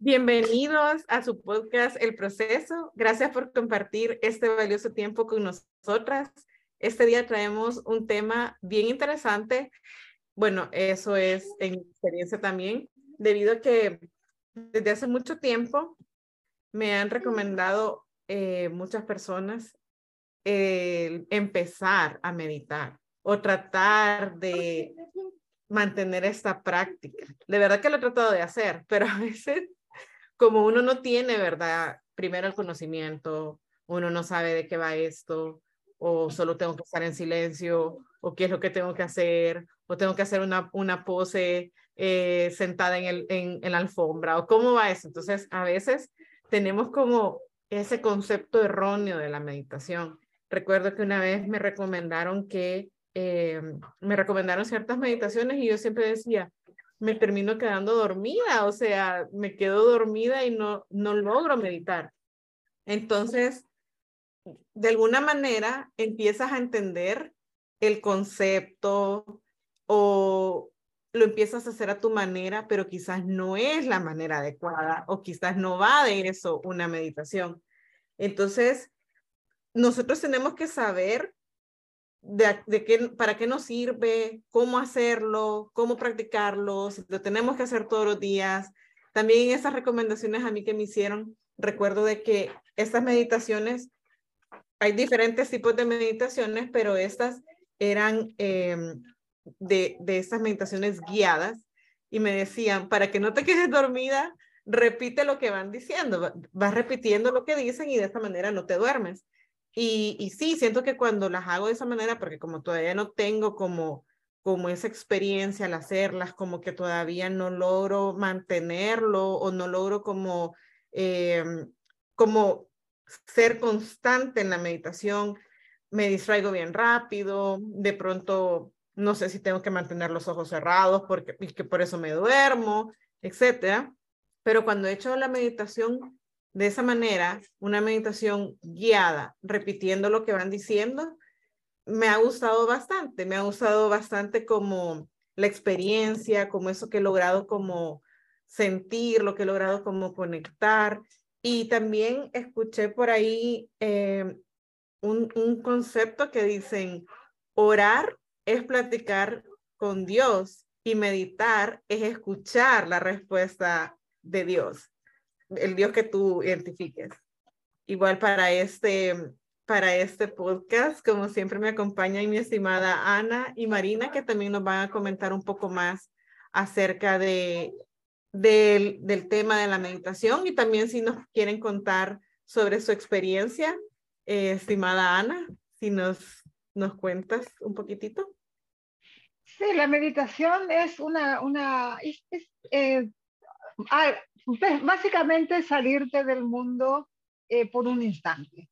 Bienvenidos a su podcast El Proceso. Gracias por compartir este valioso tiempo con nosotras. Este día traemos un tema bien interesante. Bueno, eso es en experiencia también, debido a que desde hace mucho tiempo me han recomendado eh, muchas personas empezar a meditar o tratar de mantener esta práctica. De verdad que lo he tratado de hacer, pero a veces como uno no tiene, ¿verdad? Primero el conocimiento, uno no sabe de qué va esto, o solo tengo que estar en silencio, o qué es lo que tengo que hacer, o tengo que hacer una, una pose eh, sentada en, el, en, la alfombra, o cómo va eso. Entonces, a veces tenemos como ese concepto erróneo de la meditación. Recuerdo que una vez me recomendaron que, eh, me recomendaron ciertas meditaciones y yo siempre decía, me termino quedando dormida, o sea, me quedo dormida y no, no logro meditar. Entonces, de alguna manera empiezas a entender el concepto o lo empiezas a hacer a tu manera, pero quizás no es la manera adecuada o quizás no va de eso una meditación. Entonces, nosotros tenemos que saber de, qué, para qué nos sirve, cómo hacerlo, cómo practicarlo, si lo tenemos que hacer todos los días. También esas recomendaciones a mí que me hicieron, recuerdo de que estas meditaciones, hay diferentes tipos de meditaciones, pero estas eran em, de, de estas meditaciones guiadas y me decían, para que no te quedes dormida, repite lo que van diciendo, vas repitiendo lo que dicen y de esta manera no te duermes. Y, sí, siento que cuando las hago de esa manera, porque como todavía no tengo como, como esa experiencia al hacerlas, como que todavía no logro mantenerlo o no logro como, eh, como ser constante en la meditación, me distraigo bien rápido, de pronto no sé si tengo que mantener los ojos cerrados porque que por eso me duermo, etcétera. Pero cuando he hecho la meditación de esa manera, una meditación guiada, repitiendo lo que van diciendo, me ha gustado bastante, me ha gustado bastante como la experiencia, como eso que he logrado como sentir, lo que he logrado como conectar. Y también escuché por ahí eh, un, un concepto que dicen, orar es platicar con Dios y meditar es escuchar la respuesta de Dios el Dios que tú identifiques. Igual para este, para este podcast, como siempre me acompaña mi estimada Ana y Marina, que también nos van a comentar un poco más acerca de, del, del tema de la meditación y también si nos quieren contar sobre su experiencia, eh, estimada Ana, si nos, nos cuentas un poquitito. Sí, la meditación es una, una eh, ah, básicamente salirte del mundo eh, por un instante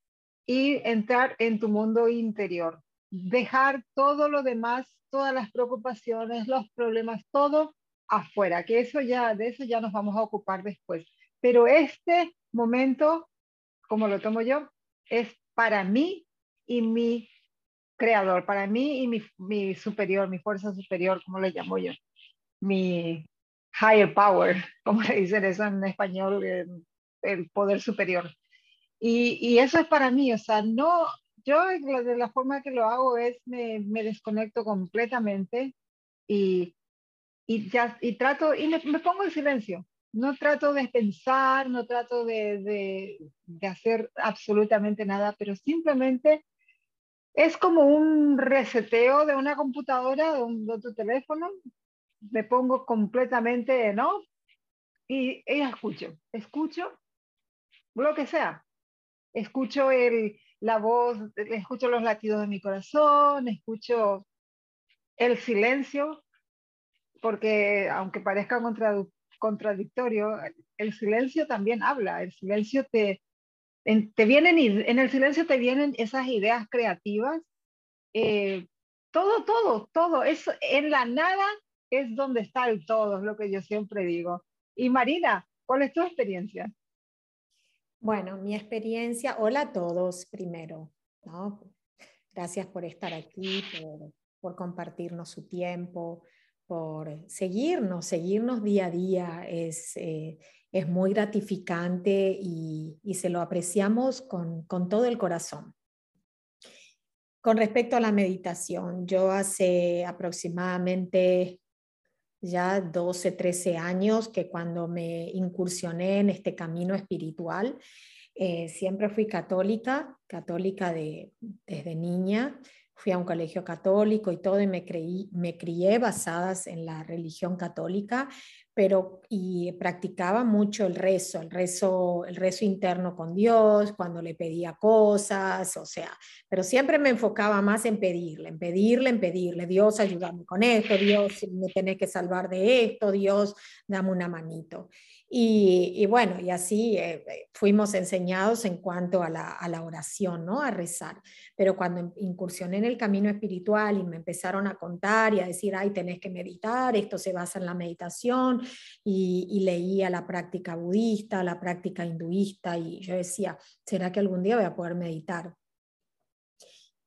y entrar en tu mundo interior, dejar todo lo demás, todas las preocupaciones, los problemas, todo afuera, que eso ya, de eso ya nos vamos a ocupar después. Pero este momento, como lo tomo yo, es para mí y mi creador, para mí y mi, mi superior, mi fuerza superior, como le llamo yo, mi higher power, como le dicen eso en español, el, poder superior. Y, y, eso es para mí, o sea, no, yo de la forma que lo hago es me, me desconecto completamente y, y, ya, y trato, y me, me, pongo en silencio. No trato de pensar, no trato de, de, de hacer absolutamente nada, pero simplemente es como un reseteo de una computadora, de, un, de otro teléfono, me pongo completamente en off y, ella escucho, escucho lo que sea. Escucho el, la voz, escucho los latidos de mi corazón, escucho el silencio, porque aunque parezca contradictorio, el silencio también habla, el silencio te, te vienen, en el silencio te vienen esas ideas creativas, eh, todo, todo, todo, es en la nada es donde está el todo, es lo que yo siempre digo. Y Marina, ¿cuál es tu experiencia? Bueno, mi experiencia, hola a todos primero, ¿no? Gracias por estar aquí, por, compartirnos su tiempo, por seguirnos, seguirnos día a día es, eh, es muy gratificante y, se lo apreciamos con, con todo el corazón. Con respecto a la meditación, yo hace aproximadamente ya 12, 13 años que cuando me incursioné en este camino espiritual, eh, siempre fui católica, católica de, desde niña, fui a un colegio católico y todo y me, creí, me crié basadas en la religión católica, pero y practicaba mucho el rezo, el rezo, el rezo interno con Dios, cuando le pedía cosas, o sea, pero siempre me enfocaba más en pedirle, en pedirle, en pedirle, Dios ayúdame con esto, Dios me tenés que salvar de esto, Dios dame una manito. Y, bueno, y así eh, eh, fuimos enseñados en cuanto a la, a la, oración, ¿no? A rezar. Pero cuando incursioné en el camino espiritual y me empezaron a contar y a decir, ay, tenés que meditar, esto se basa en la meditación, y, y leía la práctica budista, la práctica hinduista, y yo decía, ¿será que algún día voy a poder meditar?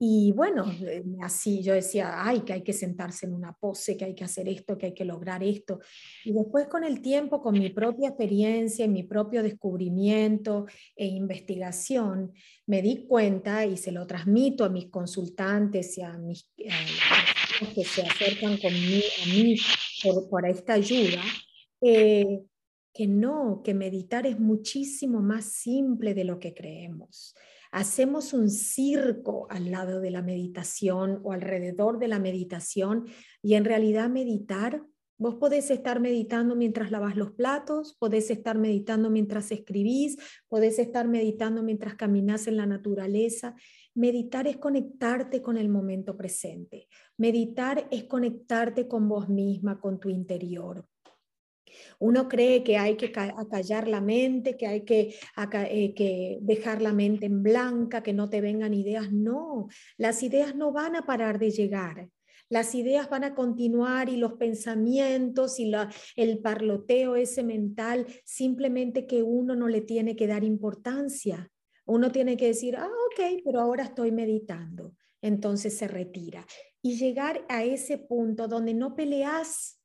Y bueno, eh, así yo decía, ay, que hay que sentarse en una pose, que hay que hacer esto, que hay que lograr esto. Y después con el tiempo, con mi propia experiencia, mi propio descubrimiento e investigación, me di cuenta y se lo transmito a mis consultantes y a mis que se acercan conmigo, a mí por, por esta ayuda, eh, que no, que meditar es muchísimo más simple de lo que creemos hacemos un circo al lado de la meditación o alrededor de la meditación y en realidad meditar, vos podés estar meditando mientras lavas los platos, podés estar meditando mientras escribís, podés estar meditando mientras caminas en la naturaleza. Meditar es conectarte con el momento presente. Meditar es conectarte con vos misma, con tu interior. Uno cree que hay que acallar la mente, que hay eh, que, dejar la mente en blanca, que no te vengan ideas. No, las ideas no van a parar de llegar. Las ideas van a continuar y los pensamientos y el parloteo ese mental, simplemente que uno no le tiene que dar importancia. Uno tiene que decir, ah, ok, pero ahora estoy meditando. Entonces se retira. Y llegar a ese punto donde no peleas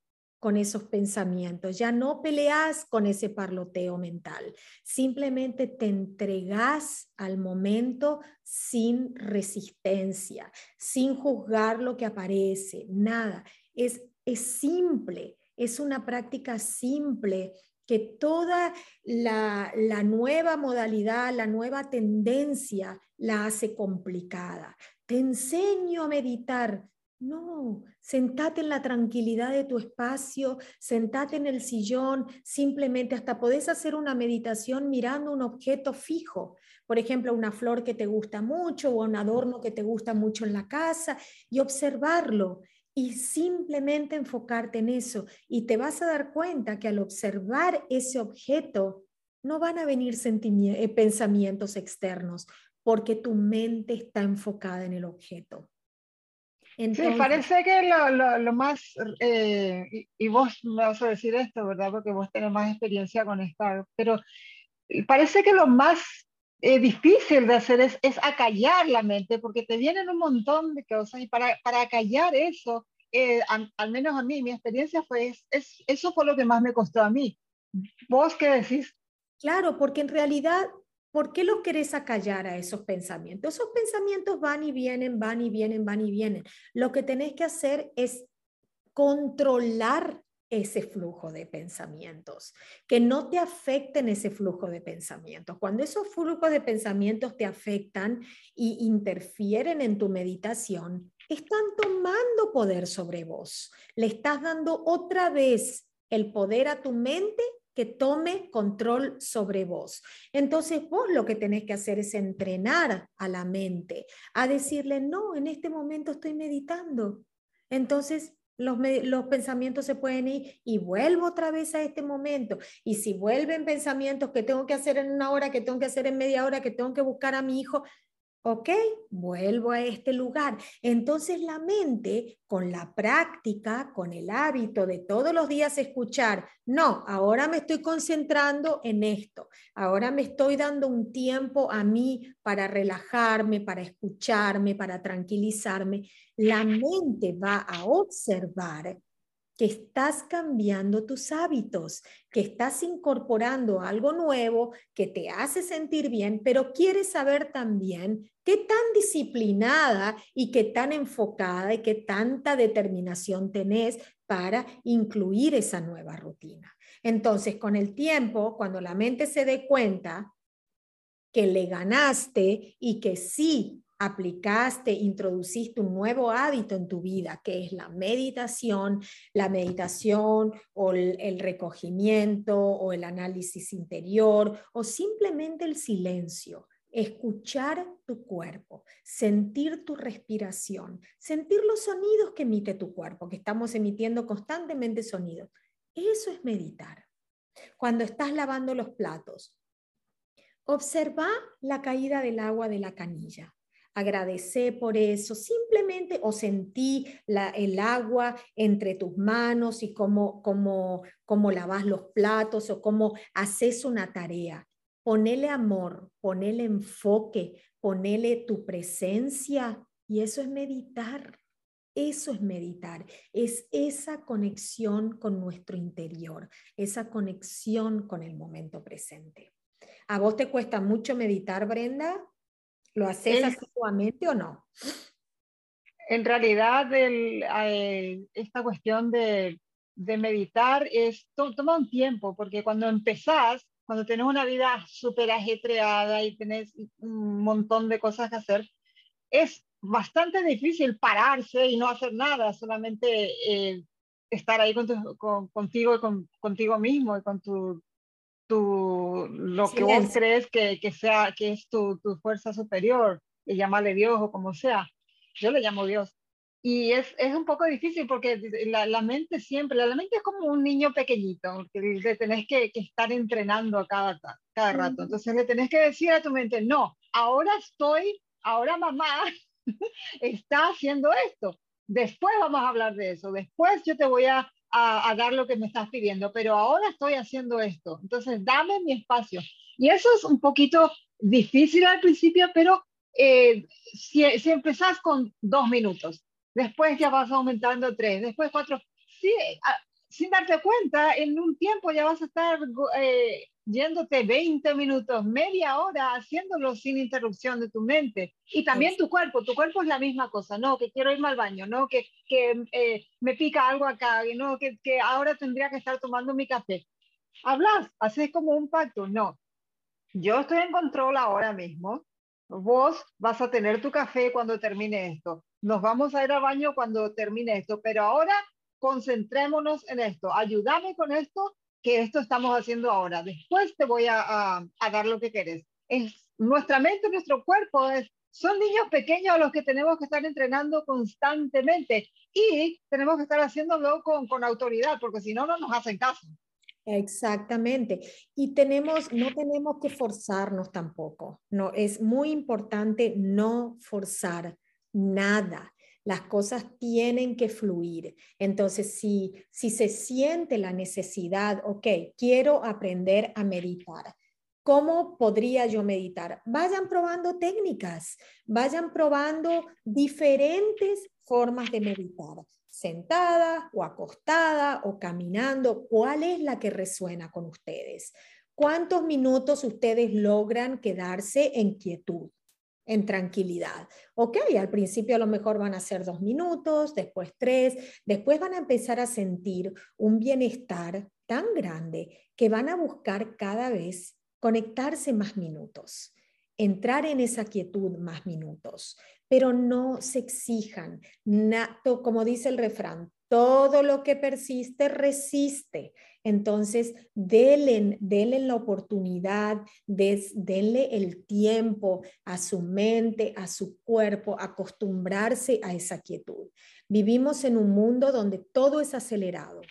con esos pensamientos, ya no peleas con ese parloteo mental, simplemente te entregas al momento sin resistencia, sin juzgar lo que aparece, nada. Es, es simple, es una práctica simple que toda la, la, nueva modalidad, la nueva tendencia la hace complicada. Te enseño a meditar, no, sentate en la tranquilidad de tu espacio, sentate en el sillón, simplemente hasta podés hacer una meditación mirando un objeto fijo, por ejemplo, una flor que te gusta mucho o un adorno que te gusta mucho en la casa y observarlo y simplemente enfocarte en eso. Y te vas a dar cuenta que al observar ese objeto no van a venir eh, pensamientos externos porque tu mente está enfocada en el objeto sí, parece que lo, lo, más, eh, y, vos me vas a decir esto, ¿verdad? Porque vos tenés más experiencia con esto, pero parece que lo más eh, difícil de hacer es, es acallar la mente, porque te vienen un montón de cosas y para, para acallar eso, eh, al menos a mí, mi experiencia fue, es, eso fue lo que más me costó a mí. ¿Vos qué decís? Claro, porque en realidad ¿Por qué lo querés acallar a esos pensamientos? Esos pensamientos van y vienen, van y vienen, van y vienen. Lo que tenés que hacer es controlar ese flujo de pensamientos, que no te afecten ese flujo de pensamientos. Cuando esos flujos de pensamientos te afectan y interfieren en tu meditación, están tomando poder sobre vos. Le estás dando otra vez el poder a tu mente que tome control sobre vos. Entonces vos lo que tenés que hacer es entrenar a la mente, a decirle, no, en este momento estoy meditando. Entonces los, los, pensamientos se pueden ir y vuelvo otra vez a este momento. Y si vuelven pensamientos que tengo que hacer en una hora, que tengo que hacer en media hora, que tengo que buscar a mi hijo, ¿Ok? Vuelvo a este lugar. Entonces la mente, con la práctica, con el hábito de todos los días escuchar, no, ahora me estoy concentrando en esto, ahora me estoy dando un tiempo a mí para relajarme, para escucharme, para tranquilizarme, la mente va a observar que estás cambiando tus hábitos, que estás incorporando algo nuevo que te hace sentir bien, pero quieres saber también qué tan disciplinada y qué tan enfocada y qué tanta determinación tenés para incluir esa nueva rutina. Entonces, con el tiempo, cuando la mente se dé cuenta que le ganaste y que sí aplicaste, introduciste un nuevo hábito en tu vida, que es la meditación, la meditación o el, recogimiento o el análisis interior o simplemente el silencio, escuchar tu cuerpo, sentir tu respiración, sentir los sonidos que emite tu cuerpo, que estamos emitiendo constantemente sonidos. Eso es meditar. Cuando estás lavando los platos, observa la caída del agua de la canilla agradecé por eso, simplemente o sentí el agua entre tus manos y cómo, cómo, cómo lavas los platos o cómo haces una tarea. Ponele amor, ponele enfoque, ponele tu presencia y eso es meditar. Eso es meditar, es esa conexión con nuestro interior, esa conexión con el momento presente. ¿A vos te cuesta mucho meditar, Brenda? ¿Lo haces asiduamente o no? En realidad, eh, esta cuestión de, meditar es, toma un tiempo, porque cuando empezás, cuando tenés una vida súper ajetreada y tenés un montón de cosas que hacer, es bastante difícil pararse y no hacer nada, solamente eh, estar ahí con contigo y contigo mismo y con tu tu, lo que vos crees que, que, sea, que es tu, tu fuerza superior, y llamarle Dios o como sea. Yo le llamo Dios. Y es, es un poco difícil porque la, la, mente siempre, la, mente es como un niño pequeñito, que le tenés que, que estar entrenando a cada, cada rato. Entonces le tenés que decir a tu mente, no, ahora estoy, ahora mamá está haciendo esto. Después vamos a hablar de eso. Después yo te voy a a, dar lo que me estás pidiendo, pero ahora estoy haciendo esto, entonces dame mi espacio. Y eso es un poquito difícil al principio, pero eh, si, si empezás con dos minutos, después ya vas aumentando tres, después cuatro, sí, sin darte cuenta, en un tiempo ya vas a estar eh, yéndote 20 minutos, media hora, haciéndolo sin interrupción de tu mente. Y también tu cuerpo, tu cuerpo es la misma cosa, no, que quiero irme al baño, no, que, que eh, me pica algo acá, no, que, que ahora tendría que estar tomando mi café. Hablas, haces como un pacto, no. Yo estoy en control ahora mismo, vos vas a tener tu café cuando termine esto, nos vamos a ir al baño cuando termine esto, pero ahora concentrémonos en esto, ayúdame con esto que esto estamos haciendo ahora. Después te voy a, dar lo que quieres. Es, nuestra mente, nuestro cuerpo, es, son niños pequeños los que tenemos que estar entrenando constantemente y tenemos que estar haciéndolo con, con autoridad, porque si no, no nos hacen caso. Exactamente. Y tenemos, no tenemos que forzarnos tampoco. No, es muy importante no forzar nada. Las cosas tienen que fluir. Entonces, si, si se siente la necesidad, ok, quiero aprender a meditar. ¿Cómo podría yo meditar? Vayan probando técnicas, vayan probando diferentes formas de meditar, sentada o acostada o caminando. ¿Cuál es la que resuena con ustedes? ¿Cuántos minutos ustedes logran quedarse en quietud? En tranquilidad. Ok, al principio a lo mejor van a ser dos minutos, después tres, después van a empezar a sentir un bienestar tan grande que van a buscar cada vez conectarse más minutos, entrar en esa quietud más minutos, pero no se exijan, como dice el refrán, todo lo que persiste resiste. Entonces, denle, denle la oportunidad, denle el tiempo a su mente, a su cuerpo, acostumbrarse a esa quietud. Vivimos en un mundo donde todo es acelerado.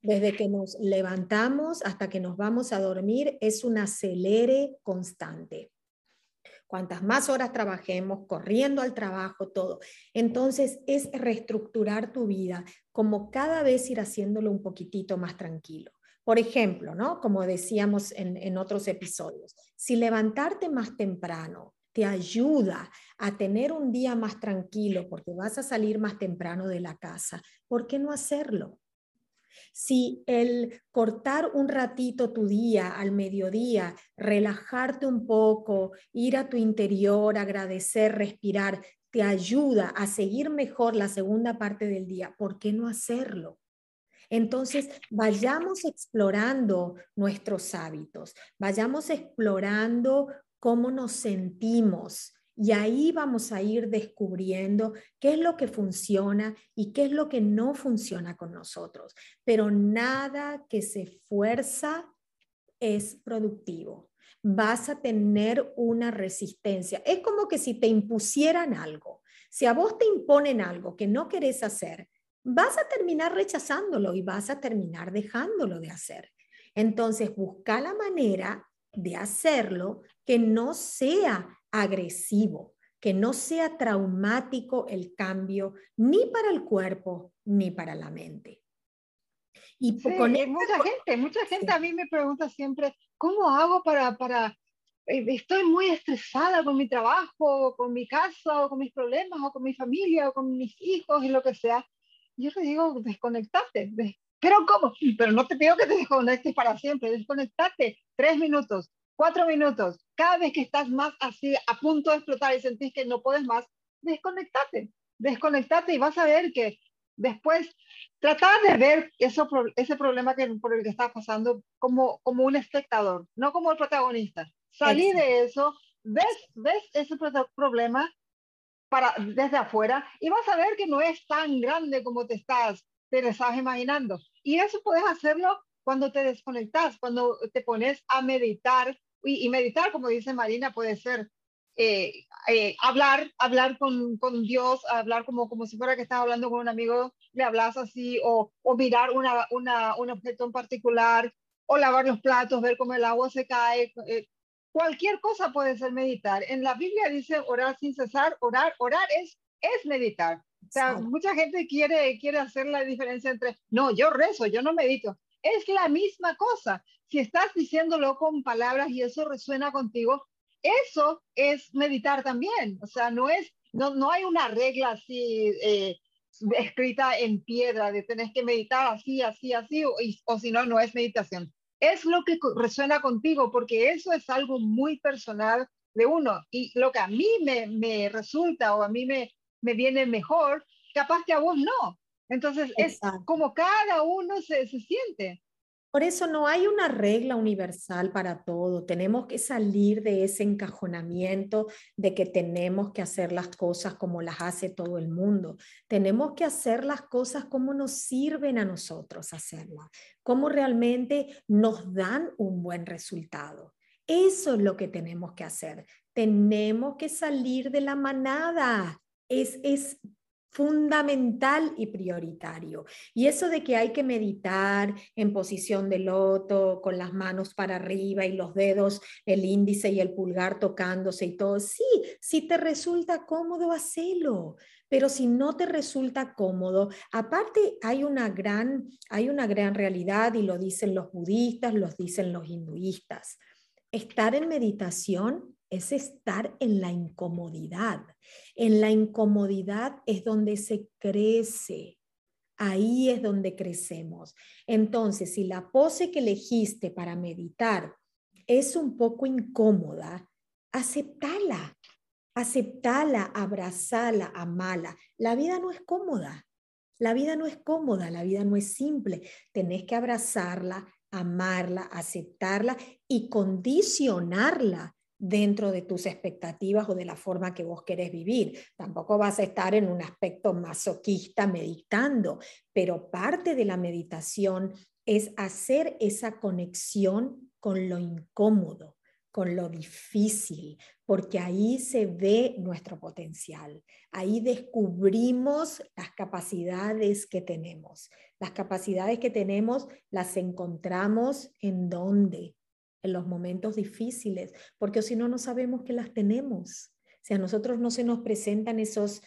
Desde que nos levantamos hasta que nos vamos a dormir es un acelere constante. Cuantas más horas trabajemos, corriendo al trabajo, todo. Entonces es reestructurar tu vida como cada vez ir haciéndolo un poquitito más tranquilo. Por ejemplo, ¿no? Como decíamos en, otros episodios, si levantarte más temprano te ayuda a tener un día más tranquilo porque vas a salir más temprano de la casa, ¿por qué no hacerlo? Si el cortar un ratito tu día al mediodía, relajarte un poco, ir a tu interior, agradecer, respirar, te ayuda a seguir mejor la segunda parte del día, ¿por qué no hacerlo? Entonces, vayamos explorando nuestros hábitos, vayamos explorando cómo nos sentimos, y ahí vamos a ir descubriendo qué es lo que funciona y qué es lo que no funciona con nosotros. Pero nada que se fuerza es productivo. Vas a tener una resistencia. Es como que si te impusieran algo. Si a vos te imponen algo que no querés hacer, vas a terminar rechazándolo y vas a terminar dejándolo de hacer. Entonces, busca la manera de hacerlo que no sea agresivo, que no sea traumático el cambio ni para el cuerpo ni para la mente. Y con mucha gente, mucha gente a mí me pregunta siempre, ¿cómo hago para, para, eh, estoy muy estresada con mi trabajo, con mi casa, o con mis problemas, o con mi familia, o con mis hijos, y lo que sea? Yo le digo, desconectate. Pero ¿cómo? Pero no te pido que te desconectes para siempre, desconectate tres minutos, cuatro minutos, cada vez que estás más así a punto de explotar y sentís que no puedes más, desconectate, desconectate y vas a ver que después tratar de ver eso, ese problema que, por el que estás pasando como, como un espectador, no como el protagonista. Salí de eso, ves, ves ese problema para, desde afuera y vas a ver que no es tan grande como te estás, te lo estás imaginando. Y eso puedes hacerlo cuando te desconectas, cuando te pones a meditar y, meditar, como dice Marina, puede ser eh, eh, hablar, hablar con, con, Dios, hablar como, como si fuera que estás hablando con un amigo, le hablas así, o, o mirar una, una, un objeto en particular, o lavar los platos, ver cómo el agua se cae. Eh, cualquier cosa puede ser meditar. En la Biblia dice orar sin cesar, orar, orar es, es meditar. O sea, mucha gente quiere, quiere hacer la diferencia entre, no, yo rezo, yo no medito. Es la misma cosa si estás diciéndolo con palabras y eso resuena contigo, eso es meditar también. O sea, no es, no, no hay una regla así eh, escrita en piedra de tenés que meditar así, así, así, o, o si no, no es meditación. Es lo que resuena contigo, porque eso es algo muy personal de uno. Y lo que a mí me, me resulta o a mí me, me viene mejor, capaz que a vos no. Entonces, es como cada uno se, se siente. Por eso no hay una regla universal para todo. Tenemos que salir de ese encajonamiento de que tenemos que hacer las cosas como las hace todo el mundo. Tenemos que hacer las cosas como nos sirven a nosotros hacerlas, como realmente nos dan un buen resultado. Eso es lo que tenemos que hacer. Tenemos que salir de la manada. Es, es fundamental y prioritario. Y eso de que hay que meditar en posición de loto, con las manos para arriba y los dedos, el índice y el pulgar tocándose y todo, sí, si te resulta cómodo, hacelo. Pero si no te resulta cómodo, aparte hay una gran, hay una gran realidad y lo dicen los budistas, lo dicen los hinduistas. Estar en meditación es estar en la incomodidad. En la incomodidad es donde se crece. Ahí es donde crecemos. Entonces, si la pose que elegiste para meditar es un poco incómoda, aceptala. Aceptala, abrazala, amala. La vida no es cómoda. La vida no es cómoda, la vida no es simple. Tenés que abrazarla, amarla, aceptarla y condicionarla dentro de tus expectativas o de la forma que vos querés vivir. Tampoco vas a estar en un aspecto masoquista meditando, pero parte de la meditación es hacer esa conexión con lo incómodo, con lo difícil, porque ahí se ve nuestro potencial, ahí descubrimos las capacidades que tenemos. Las capacidades que tenemos las encontramos en dónde, en los momentos difíciles, porque si no, no sabemos que las tenemos. Si a nosotros no se nos presentan esos,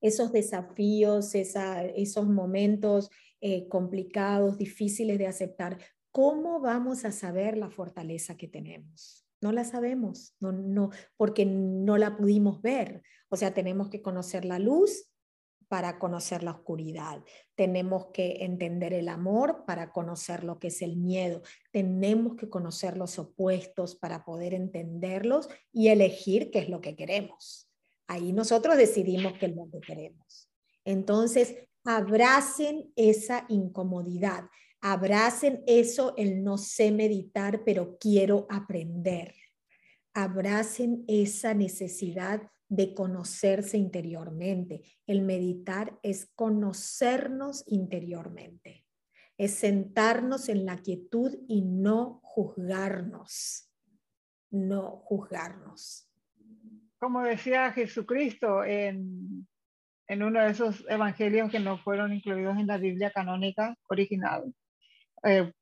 esos desafíos, esos momentos eh, complicados, difíciles de aceptar, ¿cómo vamos a saber la fortaleza que tenemos? No la sabemos, no, no, porque no la pudimos ver. O sea, tenemos que conocer la luz para conocer la oscuridad. Tenemos que entender el amor para conocer lo que es el miedo. Tenemos que conocer los opuestos para poder entenderlos y elegir qué es lo que queremos. Ahí nosotros decidimos qué es lo que queremos. Entonces, abracen esa incomodidad, abracen eso, el no sé meditar, pero quiero aprender. Abracen esa necesidad de conocerse interiormente. El meditar es conocernos interiormente, es sentarnos en la quietud y no juzgarnos, no juzgarnos. Como decía Jesucristo en, en uno de esos evangelios que no fueron incluidos en la Biblia canónica original,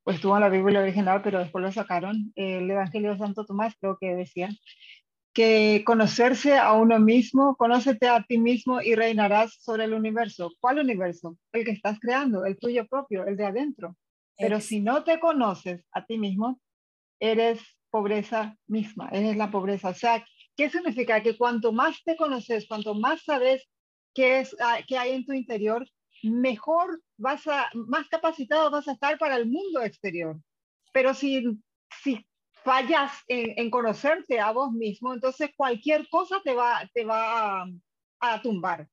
pues estuvo en la Biblia original, pero después lo sacaron, el Evangelio de Santo Tomás creo que decía, que conocerse a uno mismo, conócete a ti mismo y reinarás sobre el universo. ¿Cuál universo? El que estás creando, el tuyo propio, el de adentro. Pero si no te conoces a ti mismo, eres pobreza misma, eres la pobreza. O sea, ¿qué significa? Que cuanto más te conoces, cuanto más sabes qué, es, ah, qué hay en tu interior, mejor vas a, más capacitado vas a estar para el mundo exterior. Pero si, si fallas en, conocerte a vos mismo, entonces cualquier cosa te va, te va a, tumbar.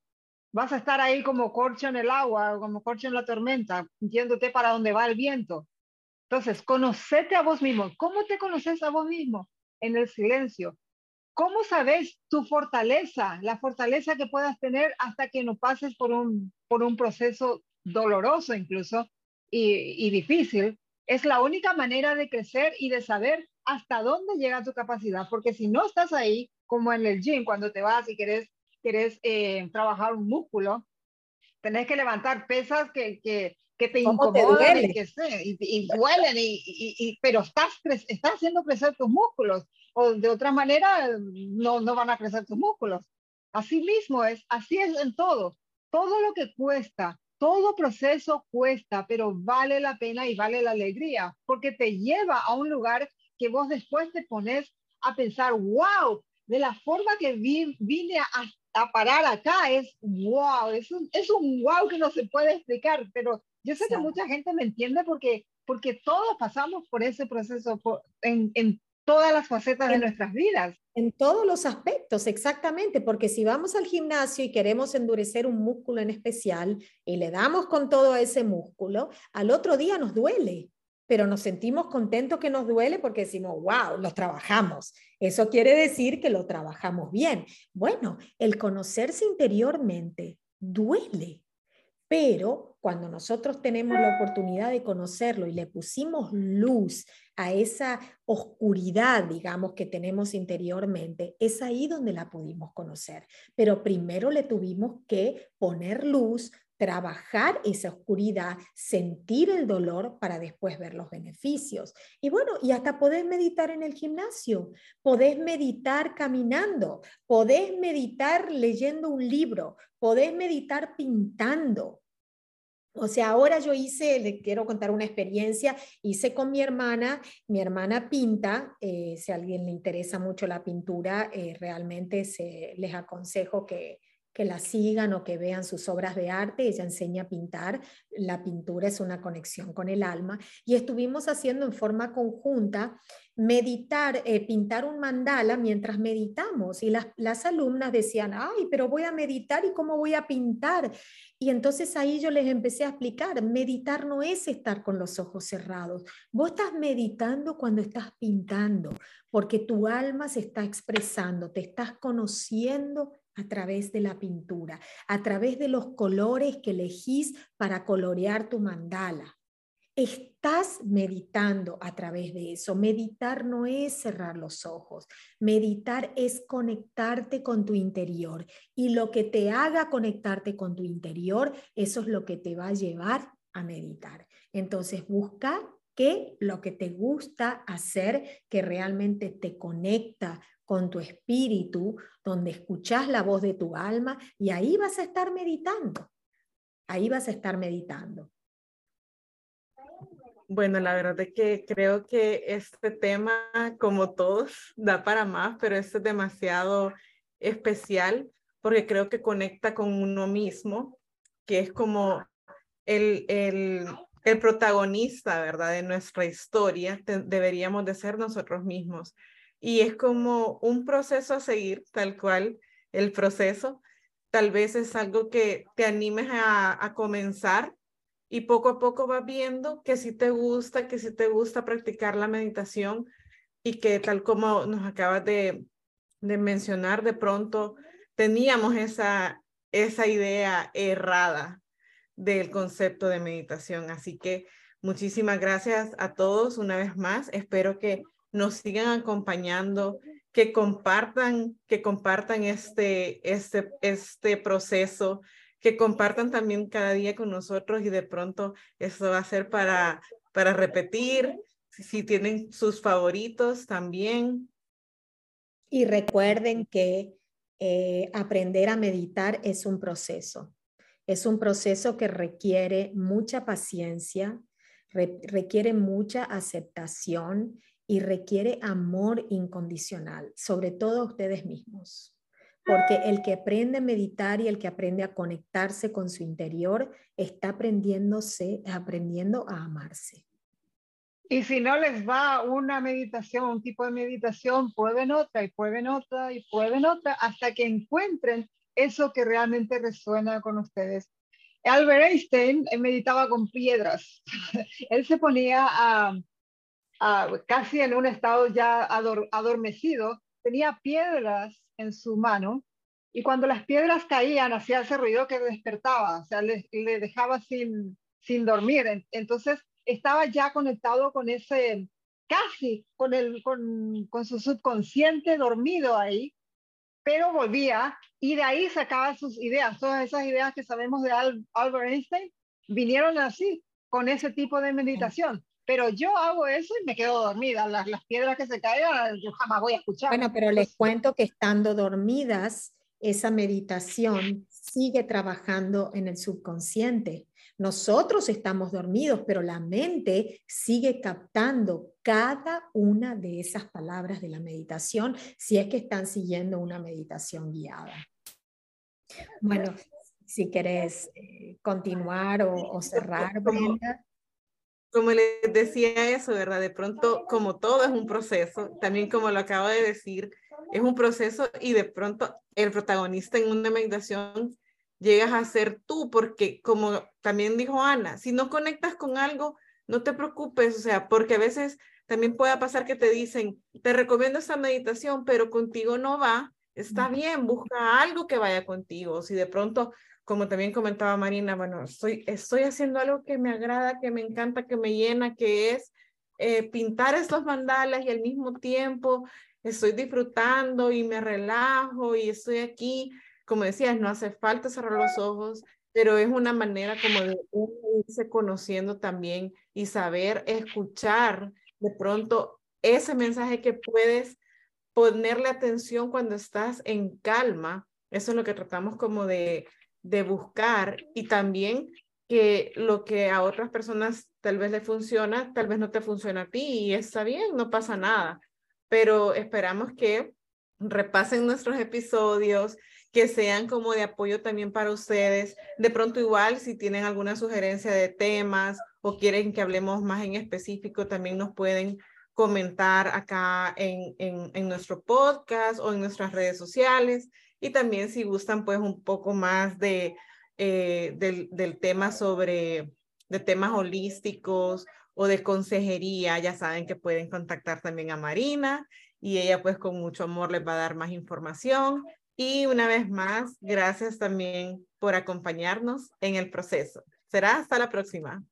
Vas a estar ahí como corcho en el agua, como corcho en la tormenta, yéndote para donde va el viento. Entonces, conocete a vos mismo. ¿Cómo te conoces a vos mismo? En el silencio. ¿Cómo sabes tu fortaleza, la fortaleza que puedas tener hasta que no pases por un, por un proceso doloroso incluso y, y difícil? Es la única manera de crecer y de saber hasta dónde llega tu capacidad, porque si no estás ahí, como en el gym, cuando te vas y quieres, quieres eh, trabajar un músculo, tenés que levantar pesas que, que, que te incomodan y, que y, y, duelen, y, y, pero estás, estás haciendo crecer tus músculos, o de otra manera no, no van a crecer tus músculos. Así mismo es, así es en todo. Todo lo que cuesta, todo proceso cuesta, pero vale la pena y vale la alegría, porque te lleva a un lugar que vos después te pones a pensar, wow, de la forma que vine a, a, parar acá es wow, es un, es un wow que no se puede explicar, pero yo sé que mucha gente me entiende porque, porque todos pasamos por ese proceso en, en todas las facetas de nuestras vidas. En todos los aspectos, exactamente, porque si vamos al gimnasio y queremos endurecer un músculo en especial y le damos con todo a ese músculo, al otro día nos duele pero nos sentimos contentos que nos duele porque decimos, wow, lo trabajamos. Eso quiere decir que lo trabajamos bien. Bueno, el conocerse interiormente duele, pero cuando nosotros tenemos la oportunidad de conocerlo y le pusimos luz a esa oscuridad, digamos, que tenemos interiormente, es ahí donde la pudimos conocer. Pero primero le tuvimos que poner luz, trabajar esa oscuridad, sentir el dolor para después ver los beneficios. Y bueno, y hasta podés meditar en el gimnasio, podés meditar caminando, podés meditar leyendo un libro, podés meditar pintando. O sea, ahora yo hice, le quiero contar una experiencia, hice con mi hermana, mi hermana pinta, eh, si a alguien le interesa mucho la pintura, eh, realmente se, les aconsejo que, que la sigan o que vean sus obras de arte. Ella enseña a pintar. La pintura es una conexión con el alma. Y estuvimos haciendo en forma conjunta meditar, eh, pintar un mandala mientras meditamos. Y las, las alumnas decían, ay, pero voy a meditar y cómo voy a pintar. Y entonces ahí yo les empecé a explicar, meditar no es estar con los ojos cerrados. Vos estás meditando cuando estás pintando, porque tu alma se está expresando, te estás conociendo a través de la pintura, a través de los colores que elegís para colorear tu mandala. Estás meditando a través de eso. Meditar no es cerrar los ojos. Meditar es conectarte con tu interior. Y lo que te haga conectarte con tu interior, eso es lo que te va a llevar a meditar. Entonces busca que lo que te gusta hacer, que realmente te conecta con tu espíritu, donde escuchas la voz de tu alma y ahí vas a estar meditando. Ahí vas a estar meditando. Bueno, la verdad es que creo que este tema, como todos, da para más, pero este es demasiado especial porque creo que conecta con uno mismo que es como el, el, el protagonista, ¿verdad? De nuestra historia, deberíamos de ser nosotros mismos. Y es como un proceso a seguir, tal cual el proceso. Tal vez es algo que te animes a, comenzar y poco a poco vas viendo que si te gusta, que si te gusta practicar la meditación y que tal como nos acabas de, de mencionar, de pronto teníamos esa, esa idea errada del concepto de meditación. Así que muchísimas gracias a todos una vez más. Espero que nos sigan acompañando, que compartan, que compartan este, este, este proceso, que compartan también cada día con nosotros y de pronto esto va a ser para, para repetir, si tienen sus favoritos también. Y recuerden que eh, aprender a meditar es un proceso. Es un proceso que requiere mucha paciencia, requiere mucha aceptación y requiere amor incondicional, sobre todo a ustedes mismos. Porque el que aprende a meditar y el que aprende a conectarse con su interior está aprendiéndose, aprendiendo a amarse. Y si no les va una meditación, un tipo de meditación, prueben otra y prueben otra y prueben otra hasta que encuentren eso que realmente resuena con ustedes. Albert Einstein meditaba con piedras. Él se ponía a, casi en un estado ya adormecido, tenía piedras en su mano y cuando las piedras caían hacía ese ruido que despertaba, o sea, le, dejaba sin, sin dormir. Entonces estaba ya conectado con ese, casi con, el, con, con su subconsciente dormido ahí pero volvía y de ahí sacaba sus ideas. Todas esas ideas que sabemos de Albert Einstein vinieron así, con ese tipo de meditación. Pero yo hago eso y me quedo dormida. Las, las piedras que se caigan, yo jamás voy a escuchar. Bueno, pero les cuento que estando dormidas, esa meditación sigue trabajando en el subconsciente. Nosotros estamos dormidos, pero la mente sigue captando cada una de esas palabras de la meditación si es que están siguiendo una meditación guiada. Bueno, si querés eh, continuar o, cerrar, Brenda. Como les decía eso, ¿verdad? De pronto, como todo es un proceso, también como lo acabo de decir, es un proceso y de pronto el protagonista en una meditación llegas a ser tú, porque como también dijo Ana, si no conectas con algo, no te preocupes, o sea, porque a veces también puede pasar que te dicen, te recomiendo esta meditación, pero contigo no va, está bien, busca algo que vaya contigo. Si de pronto, como también comentaba Marina, bueno, estoy, estoy haciendo algo que me agrada, que me encanta, que me llena, que es eh, pintar estos mandalas y al mismo tiempo estoy disfrutando y me relajo y estoy aquí como decías, no hace falta cerrar los ojos, pero es una manera como de irse conociendo también y saber escuchar de pronto ese mensaje que puedes ponerle atención cuando estás en calma. Eso es lo que tratamos como de, de buscar y también que lo que a otras personas tal vez le funciona, tal vez no te funciona a ti y está bien, no pasa nada. Pero esperamos que repasen nuestros episodios, que sean como de apoyo también para ustedes. De pronto igual, si tienen alguna sugerencia de temas o quieren que hablemos más en específico, también nos pueden comentar acá en, en, nuestro podcast o en nuestras redes sociales. Y también si gustan, pues un poco más de, eh, del, del tema sobre, de temas holísticos o de consejería, ya saben que pueden contactar también a Marina y ella pues con mucho amor les va a dar más información. Y una vez más, gracias también por acompañarnos en el proceso. Será hasta la próxima.